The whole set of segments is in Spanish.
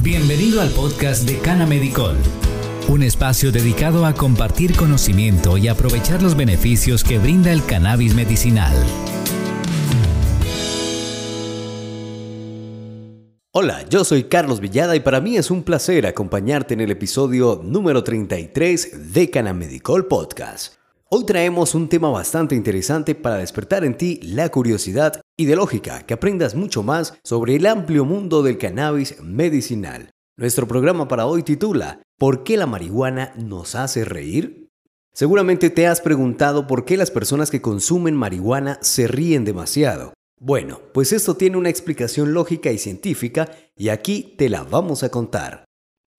Bienvenido al podcast de Cana Medicol, un espacio dedicado a compartir conocimiento y aprovechar los beneficios que brinda el cannabis medicinal. Hola, yo soy Carlos Villada y para mí es un placer acompañarte en el episodio número 33 de Canamedicol Podcast. Hoy traemos un tema bastante interesante para despertar en ti la curiosidad y lógica que aprendas mucho más sobre el amplio mundo del cannabis medicinal. Nuestro programa para hoy titula ¿Por qué la marihuana nos hace reír? Seguramente te has preguntado por qué las personas que consumen marihuana se ríen demasiado. Bueno, pues esto tiene una explicación lógica y científica y aquí te la vamos a contar.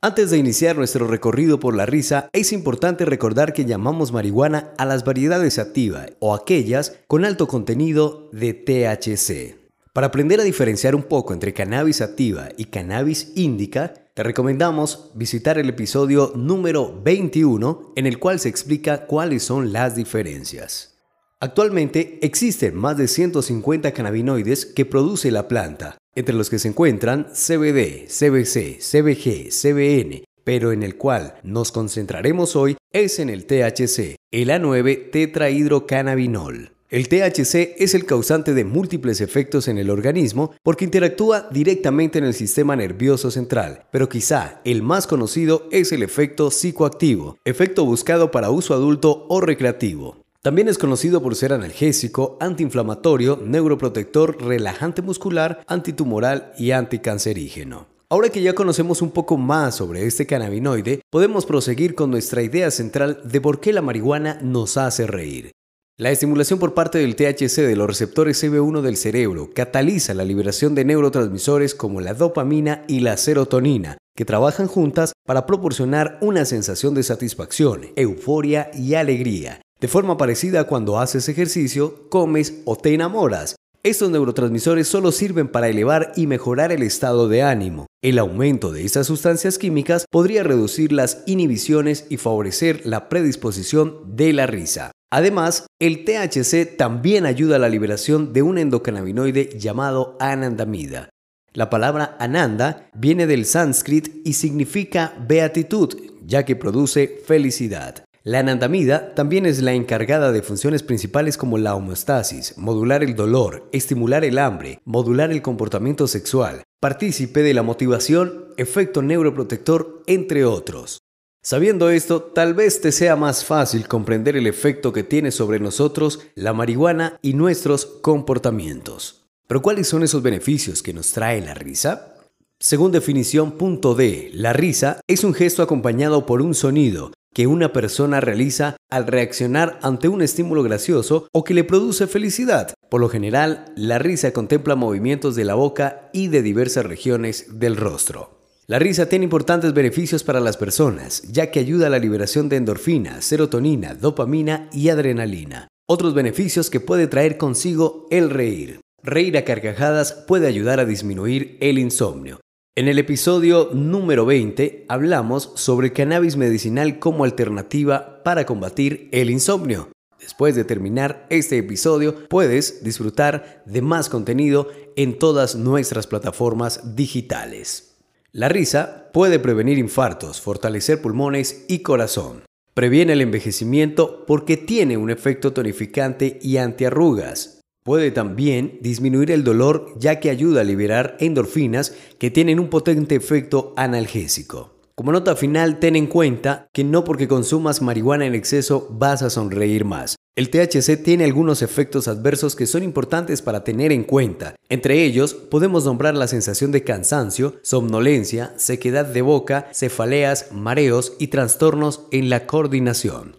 Antes de iniciar nuestro recorrido por la risa, es importante recordar que llamamos marihuana a las variedades activas o aquellas con alto contenido de THC. Para aprender a diferenciar un poco entre cannabis activa y cannabis índica, te recomendamos visitar el episodio número 21 en el cual se explica cuáles son las diferencias. Actualmente existen más de 150 cannabinoides que produce la planta, entre los que se encuentran CBD, CBC, CBG, CBN, pero en el cual nos concentraremos hoy es en el THC, el A9 tetrahidrocannabinol. El THC es el causante de múltiples efectos en el organismo porque interactúa directamente en el sistema nervioso central, pero quizá el más conocido es el efecto psicoactivo, efecto buscado para uso adulto o recreativo. También es conocido por ser analgésico, antiinflamatorio, neuroprotector, relajante muscular, antitumoral y anticancerígeno. Ahora que ya conocemos un poco más sobre este cannabinoide, podemos proseguir con nuestra idea central de por qué la marihuana nos hace reír. La estimulación por parte del THC de los receptores CB1 del cerebro cataliza la liberación de neurotransmisores como la dopamina y la serotonina, que trabajan juntas para proporcionar una sensación de satisfacción, euforia y alegría, de forma parecida cuando haces ejercicio, comes o te enamoras. Estos neurotransmisores solo sirven para elevar y mejorar el estado de ánimo. El aumento de estas sustancias químicas podría reducir las inhibiciones y favorecer la predisposición de la risa. Además, el THC también ayuda a la liberación de un endocannabinoide llamado anandamida. La palabra ananda viene del sánscrito y significa beatitud, ya que produce felicidad. La anandamida también es la encargada de funciones principales como la homeostasis, modular el dolor, estimular el hambre, modular el comportamiento sexual, partícipe de la motivación, efecto neuroprotector, entre otros. Sabiendo esto, tal vez te sea más fácil comprender el efecto que tiene sobre nosotros la marihuana y nuestros comportamientos. Pero ¿cuáles son esos beneficios que nos trae la risa? Según definición punto D, la risa es un gesto acompañado por un sonido que una persona realiza al reaccionar ante un estímulo gracioso o que le produce felicidad. Por lo general, la risa contempla movimientos de la boca y de diversas regiones del rostro. La risa tiene importantes beneficios para las personas, ya que ayuda a la liberación de endorfina, serotonina, dopamina y adrenalina. Otros beneficios que puede traer consigo el reír. Reír a carcajadas puede ayudar a disminuir el insomnio. En el episodio número 20 hablamos sobre cannabis medicinal como alternativa para combatir el insomnio. Después de terminar este episodio, puedes disfrutar de más contenido en todas nuestras plataformas digitales. La risa puede prevenir infartos, fortalecer pulmones y corazón. Previene el envejecimiento porque tiene un efecto tonificante y antiarrugas. Puede también disminuir el dolor ya que ayuda a liberar endorfinas que tienen un potente efecto analgésico. Como nota final, ten en cuenta que no porque consumas marihuana en exceso vas a sonreír más. El THC tiene algunos efectos adversos que son importantes para tener en cuenta. Entre ellos, podemos nombrar la sensación de cansancio, somnolencia, sequedad de boca, cefaleas, mareos y trastornos en la coordinación.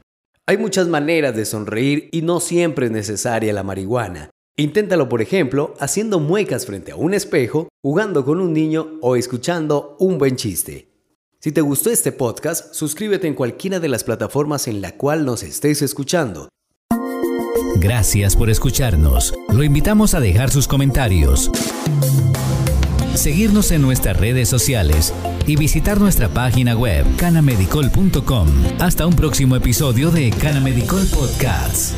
Hay muchas maneras de sonreír y no siempre es necesaria la marihuana. Inténtalo, por ejemplo, haciendo muecas frente a un espejo, jugando con un niño o escuchando un buen chiste. Si te gustó este podcast, suscríbete en cualquiera de las plataformas en la cual nos estés escuchando. Gracias por escucharnos. Lo invitamos a dejar sus comentarios, seguirnos en nuestras redes sociales y visitar nuestra página web canamedicol.com. Hasta un próximo episodio de Canamedicol Podcast.